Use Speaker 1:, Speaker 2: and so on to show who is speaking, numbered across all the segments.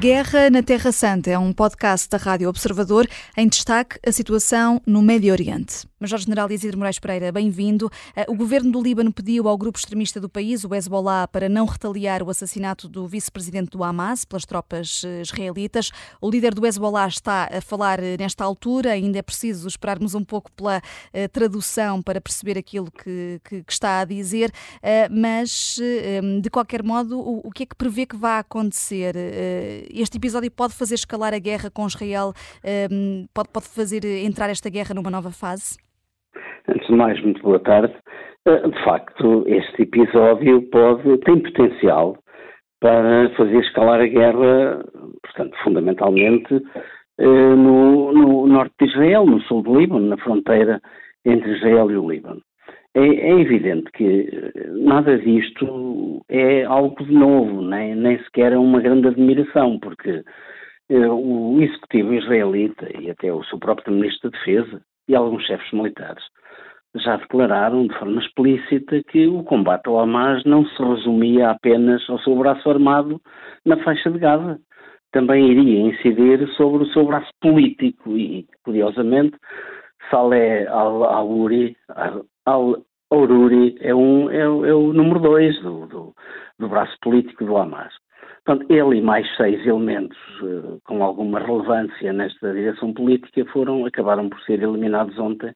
Speaker 1: Guerra na Terra Santa é um podcast da Rádio Observador em destaque a situação no Médio Oriente. Major-General Isidro Moraes Pereira, bem-vindo. Eh, o governo do Líbano pediu ao grupo extremista do país, o Hezbollah, para não retaliar o assassinato do vice-presidente do Hamas pelas tropas eh, israelitas. O líder do Hezbollah está a falar eh, nesta altura, ainda é preciso esperarmos um pouco pela tradução para perceber aquilo que, que, que está a dizer, mas de qualquer modo, o, o que é que prevê que vai acontecer? Este episódio pode fazer escalar a guerra com Israel? Ehm, pode, pode fazer entrar esta guerra numa nova fase?
Speaker 2: Antes de mais, muito boa tarde. Eh, de facto, este episódio pode, tem potencial para fazer escalar a guerra, portanto, fundamentalmente eh, no, no norte de Israel, no sul do Líbano, na fronteira entre Israel e o Líbano. É, é, evidente que eh, nada disto é algo de novo, nem, nem sequer é uma grande admiração, porque eh, o executivo israelita e até o seu próprio ministro da Defesa e alguns chefes militares já declararam de forma explícita que o combate ao Hamas não se resumia apenas ao seu braço armado na faixa de Gaza. Também iria incidir sobre o seu braço político e, curiosamente, Saleh al-Aururi é, um, é, é, o número dois do, do, do, braço político do Hamas. Portanto, ele e mais seis elementos uh, com alguma relevância nesta direção política foram, acabaram por ser eliminados ontem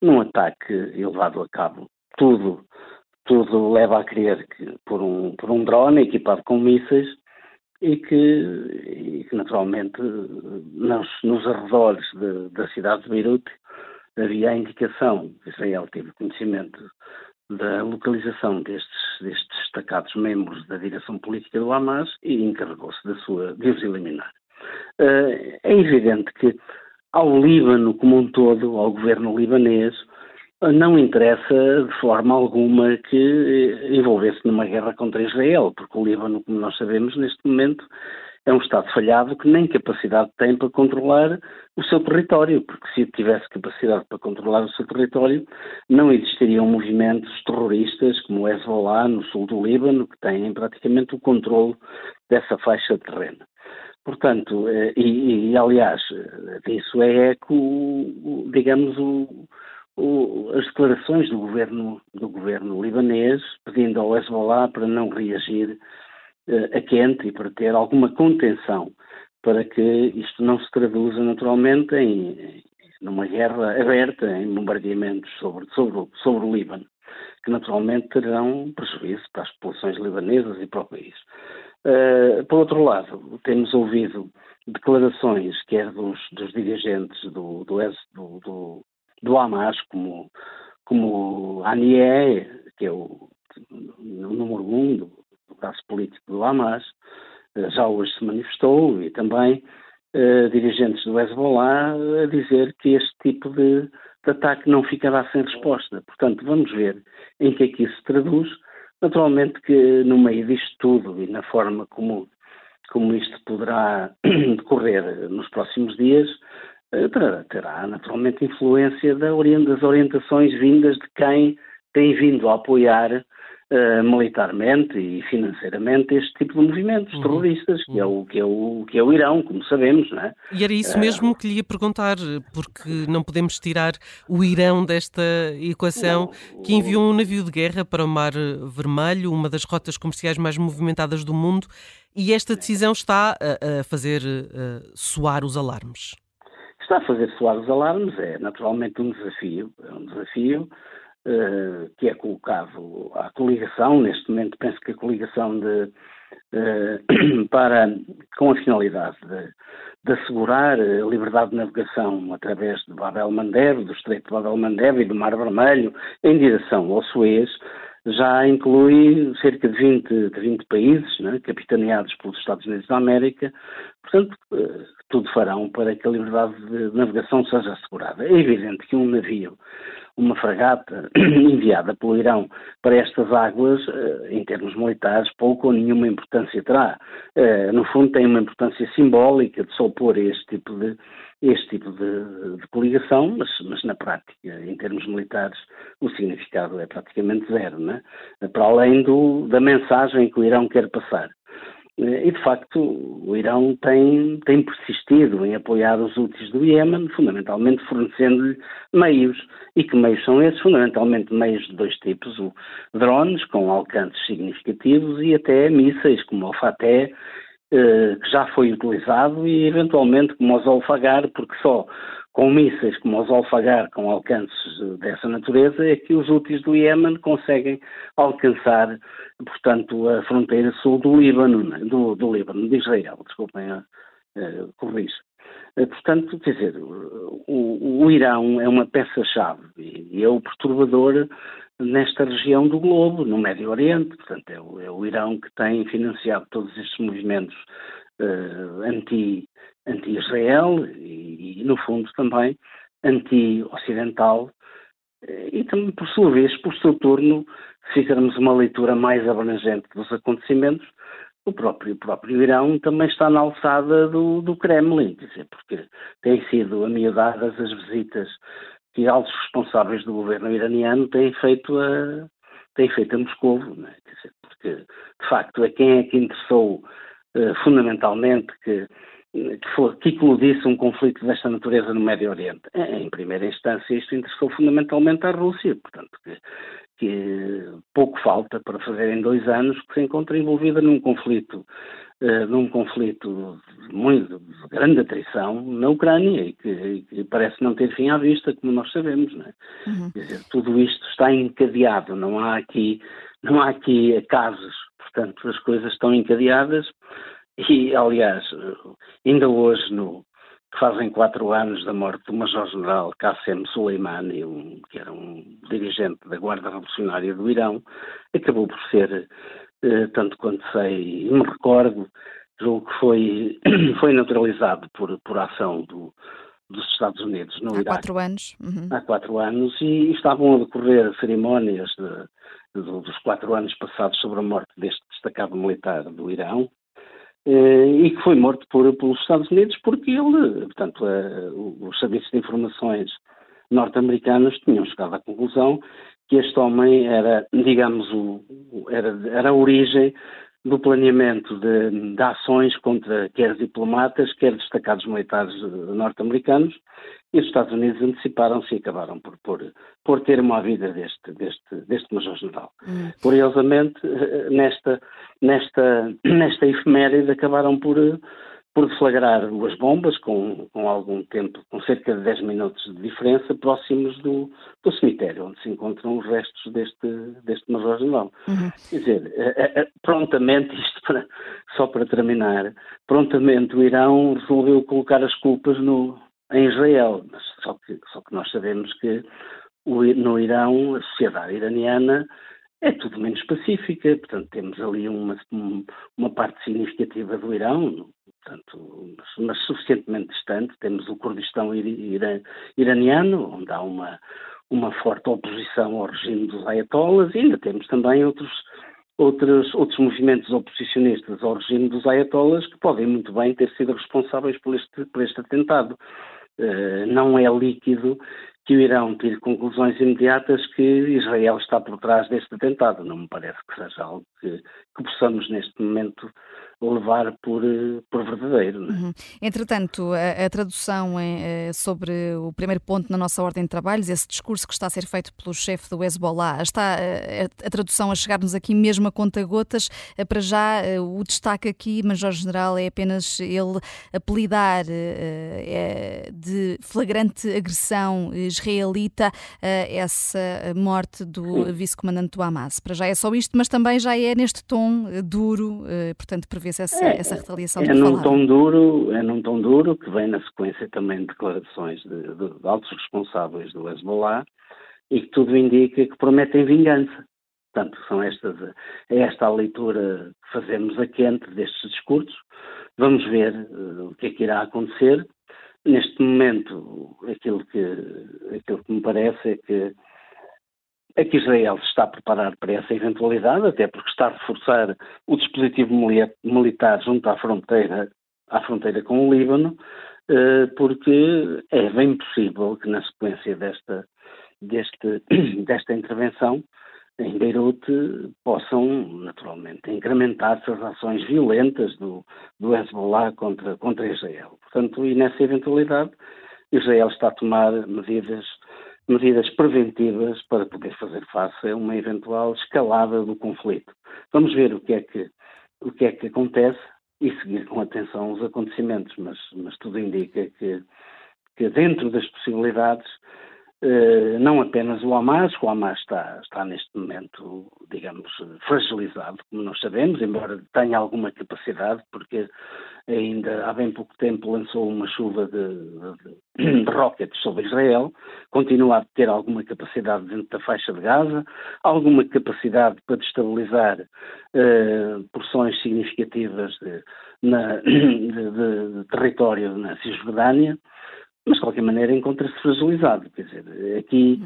Speaker 2: num ataque levado a cabo. Tudo, tudo leva a crer que por um, por um drone equipado com mísseis e que, e que naturalmente nos, nos arredores da cidade de Beirute havia a indicação, Israel teve conhecimento da localização destes, destes destacados membros da direção política do Hamas e encarregou-se da sua, de os eliminar. Uh, é evidente que ao Líbano como um todo, ao governo libanês, não interessa de forma alguma que envolvesse numa guerra contra Israel, porque o Líbano, como nós sabemos, neste momento é um Estado falhado que nem capacidade tem para controlar o seu território, porque se tivesse capacidade para controlar o seu território, não existiriam movimentos terroristas como o Hezbollah no sul do Líbano, que têm praticamente o controle dessa faixa de terreno. Portanto, eh, e, e aliás, disso é eco, digamos, o, o, as declarações do governo, do governo libanês pedindo ao Hezbollah para não reagir a quente e para ter alguma contenção para que isto não se traduza naturalmente em, numa guerra aberta, em bombardeamentos sobre, sobre, sobre o Líbano, que naturalmente terão prejuízo para as populações libanesas e para o país. Uh, por outro lado, temos ouvido declarações, quer dos, dos dirigentes do, do, do, do, do Hamas, como, como Anié, que é o, o número um do, do braço político do Hamas, uh, já hoje se manifestou, e também uh, dirigentes do Hezbollah a dizer que este tipo de, de ataque não ficará sem resposta. Portanto, vamos ver em que é que isso se traduz Naturalmente que no meio disto tudo e na forma como, como isto poderá decorrer nos próximos dias, eh, terá naturalmente influência das orientações vindas de quem tem vindo a apoiar uh, militarmente e financeiramente este tipo de movimentos uhum. terroristas, que, é o, que, é o, que é o Irão, como sabemos, não é?
Speaker 3: E era isso mesmo que lhe ia perguntar, porque não podemos tirar o Irão desta equação, não, que enviou um navio de guerra para o Mar Vermelho, uma das rotas comerciais mais movimentadas do mundo, e esta decisão está a, a fazer a soar os alarmes.
Speaker 2: Está a fazer soar os alarmes, é naturalmente um desafio, é um desafio uh, que é colocado à coligação. Neste momento, penso que a coligação de, uh, para, com a finalidade de, de, assegurar a liberdade de navegação através de Babel Mandeb, do Estreito de Babel Mandeb e do Mar Vermelho, em direção ao Suez, já inclui cerca de 20, de 20 países, né, capitaneados pelos Estados Unidos da América, portanto, eh, tudo farão para que a liberdade de navegação seja assegurada. É evidente que um navio uma fragata enviada pelo Irão para estas águas, eh, em termos militares, pouco ou nenhuma importância terá. Eh, no fundo, tem uma importância simbólica de só opor este tipo de, este tipo de, de coligação, mas, mas, na prática, em termos militares, o significado é praticamente zero, né? para além do, da mensagem que o Irão quer passar. Eh, e, de facto, o Irão tem, tem persistido em apoiar os úteis do Iémen, fundamentalmente fornecendo-lhe meios. E que meios são esses? Fundamentalmente meios de dois tipos: o drones, com alcances significativos, e até mísseis, como o Fateh, eh, que já foi utilizado, e eventualmente como o Zolfagar, porque só com mísseis como os Alfagar, com alcances dessa natureza, é que os úteis do Iémen conseguem alcançar, portanto, a fronteira sul do Líbano, né? do, do Líbano, de Israel, desculpem, uh, corrijo. Uh, portanto, quer dizer, o, o Irão é uma peça-chave e é o perturbador nesta região do globo, no Médio Oriente, portanto, é o, é o Irão que tem financiado todos estes movimentos uh, anti anti-Israel e, e, no fundo, também anti-ocidental eh, e também, por sua vez, por seu turno, fizermos uma leitura mais abrangente dos acontecimentos, o próprio, o próprio Irão também está na alçada do, do Kremlin, quer dizer, porque têm sido amiudadas as visitas que altos responsáveis do governo iraniano têm feito a, têm feito a Moscou, né? dizer, porque de facto é quem é que interessou uh, fundamentalmente que que, for, que eclodisse um conflito desta natureza no Médio Oriente. Em primeira instância, isto interessou fundamentalmente à Rússia, portanto, que, que pouco falta para fazer em dois anos que se encontra envolvida num conflito, uh, num conflito muito de grande atrição na Ucrânia e que, que, parece não ter fim à vista, como nós sabemos, não é? Uhum. Quer dizer, tudo isto está encadeado, não há aqui, não há aqui casos, portanto, as coisas estão encadeadas e, aliás, ainda hoje, no, fazem quatro anos da morte do Major-General Qassem Soleimani, um, que era um dirigente da Guarda Revolucionária do Irão, acabou por ser, eh, tanto quanto sei e me recordo, julgo que foi, foi neutralizado por, por ação do, dos Estados Unidos no
Speaker 1: Há
Speaker 2: Iraque.
Speaker 1: Há quatro anos.
Speaker 2: Uhum. Há quatro anos e estavam a decorrer cerimónias de, de, dos quatro anos passados sobre a morte deste destacado militar do Irão e que foi morto por, pelos Estados Unidos porque ele, portanto, os serviços de informações norte-americanos tinham chegado à conclusão que este homem era, digamos, o, era, era a origem do planeamento de, de, ações contra quer diplomatas, quer destacados militares norte-americanos, e os Estados Unidos anteciparam-se e acabaram por, por, por ter uma vida deste, deste, deste Major-General. Hum. Curiosamente, nesta, nesta, nesta efeméride acabaram por, por deflagrar as bombas com, com algum tempo, com cerca de 10 minutos de diferença, próximos do, do cemitério, onde se encontram os restos deste, deste Major-General. Uhum. Quer dizer, prontamente, isto para, só para terminar, prontamente o Irão resolveu colocar as culpas no, em Israel, mas só que, só que nós sabemos que o, no Irão, a sociedade iraniana é tudo menos pacífica, portanto temos ali uma, uma parte significativa do Irão, portanto, mas, suficientemente distante, temos o Kurdistão iraniano, onde há uma, uma forte oposição ao regime dos ayatollahs, e ainda temos também outros, outros, outros movimentos oposicionistas ao regime dos ayatollahs que podem muito bem ter sido responsáveis por este, por este atentado. Uh, não é líquido que o Irão tire conclusões imediatas que Israel está por trás deste atentado. Não me parece que seja algo que, que possamos neste momento levar por, por verdadeiro. É? Uhum.
Speaker 1: Entretanto, a, a tradução é, é, sobre o primeiro ponto na nossa ordem de trabalhos, esse discurso que está a ser feito pelo chefe do Hezbollah, está a, eh, a, a tradução a chegar-nos aqui mesmo a conta-gotas. Eh, para já, o destaque aqui, Major-General, é apenas ele apelidar é, de flagrante agressão israelita essa morte do vice-comandante do Hamas. Para já é só isto, mas também já é neste tom duro, portanto, prevê vê-se essa, é, essa retaliação
Speaker 2: é num tom duro É num tom duro, que vem na sequência também de declarações de, de, de altos responsáveis do Hezbollah e que tudo indica que prometem vingança. Portanto, são estas, é esta a leitura que fazemos a quente destes discursos. Vamos ver uh, o que é que irá acontecer. Neste momento, aquilo que, aquilo que me parece é que é que Israel se está a preparar para essa eventualidade, até porque está a reforçar o dispositivo militar junto à fronteira, à fronteira com o Líbano, eh, porque é bem possível que na sequência desta, deste, desta intervenção em Beirute possam, naturalmente, incrementar-se as ações violentas do, do Hezbollah contra, contra Israel. Portanto, e nessa eventualidade, Israel está a tomar medidas, medidas preventivas para poder fazer face a uma eventual escalada do conflito. Vamos ver o que é que, o que, é que acontece e seguir com atenção os acontecimentos, mas, mas tudo indica que, que dentro das possibilidades não apenas o Hamas, o Hamas está, está neste momento, digamos, fragilizado, como nós sabemos, embora tenha alguma capacidade, porque ainda há bem pouco tempo lançou uma chuva de, de, de rockets sobre Israel, continua a ter alguma capacidade dentro da faixa de Gaza, alguma capacidade para destabilizar uh, porções significativas de, na, de, território na Cisjordânia, mas de qualquer maneira encontra-se fragilizado. Quer dizer, aqui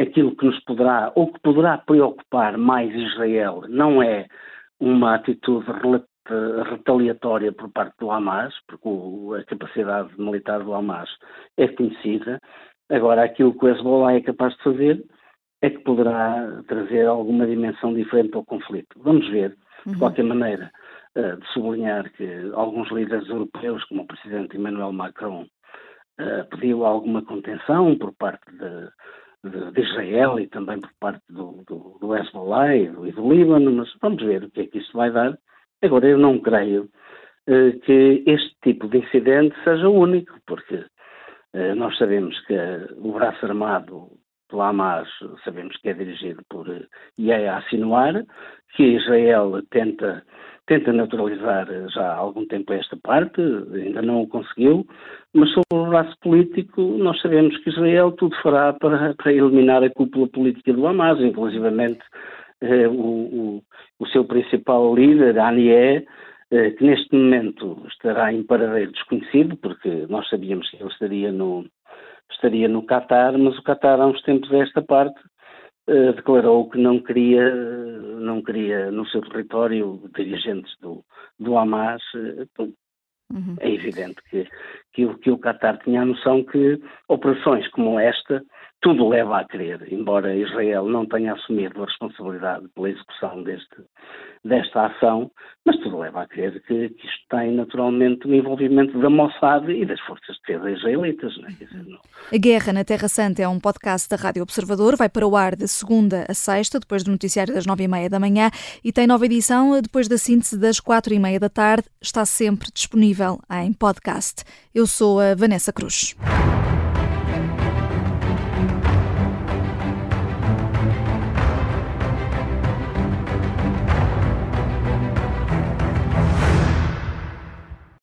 Speaker 2: aquilo que nos poderá, ou que poderá preocupar mais Israel, não é uma atitude retaliatória por parte do Hamas, porque a capacidade militar do Hamas é conhecida. Agora, aquilo que o Hezbollah é capaz de fazer é que poderá trazer alguma dimensão diferente ao conflito. Vamos ver, de qualquer maneira, eh, de sublinhar que alguns líderes europeus, como o presidente Emmanuel Macron, uh, pediu alguma contenção por parte de, de, de, Israel e também por parte do, do, do Hezbollah e do, e do, Líbano, mas vamos ver o que é que isso vai dar. Agora, eu não creio uh, que este tipo de incidente seja único, porque uh, nós sabemos que o braço armado pelo Hamas, sabemos que é dirigido por Yahya Sinwar, que Israel tenta tenta neutralizar já há algum tempo esta parte, ainda não o conseguiu, mas sobre o braço político nós sabemos que Israel tudo fará para, para eliminar a cúpula política do Hamas, inclusivamente eh, o, o, o, seu principal líder, Anié, eh, que neste momento estará em paradeiro desconhecido, porque nós sabíamos que ele estaria no, estaria no Qatar, mas o Qatar há uns tempos a esta parte eh, declarou que não queria, não queria no seu território dirigentes do, do Hamas. Uh, uhum. É evidente que, que, que o Qatar tinha a noção que operações como esta tudo leva a crer, embora Israel não tenha assumido a responsabilidade pela execução deste, desta ação, mas tudo leva a crer que, que isto tem naturalmente o envolvimento da Mossad e das forças de defesa israelitas. É? Não.
Speaker 1: A Guerra na Terra Santa é um podcast da Rádio Observador, vai para o ar de segunda a sexta, depois do noticiário das nove e meia da manhã e tem nova edição depois da síntese das quatro e meia da tarde. Está sempre disponível em podcast. Eu sou a Vanessa Cruz.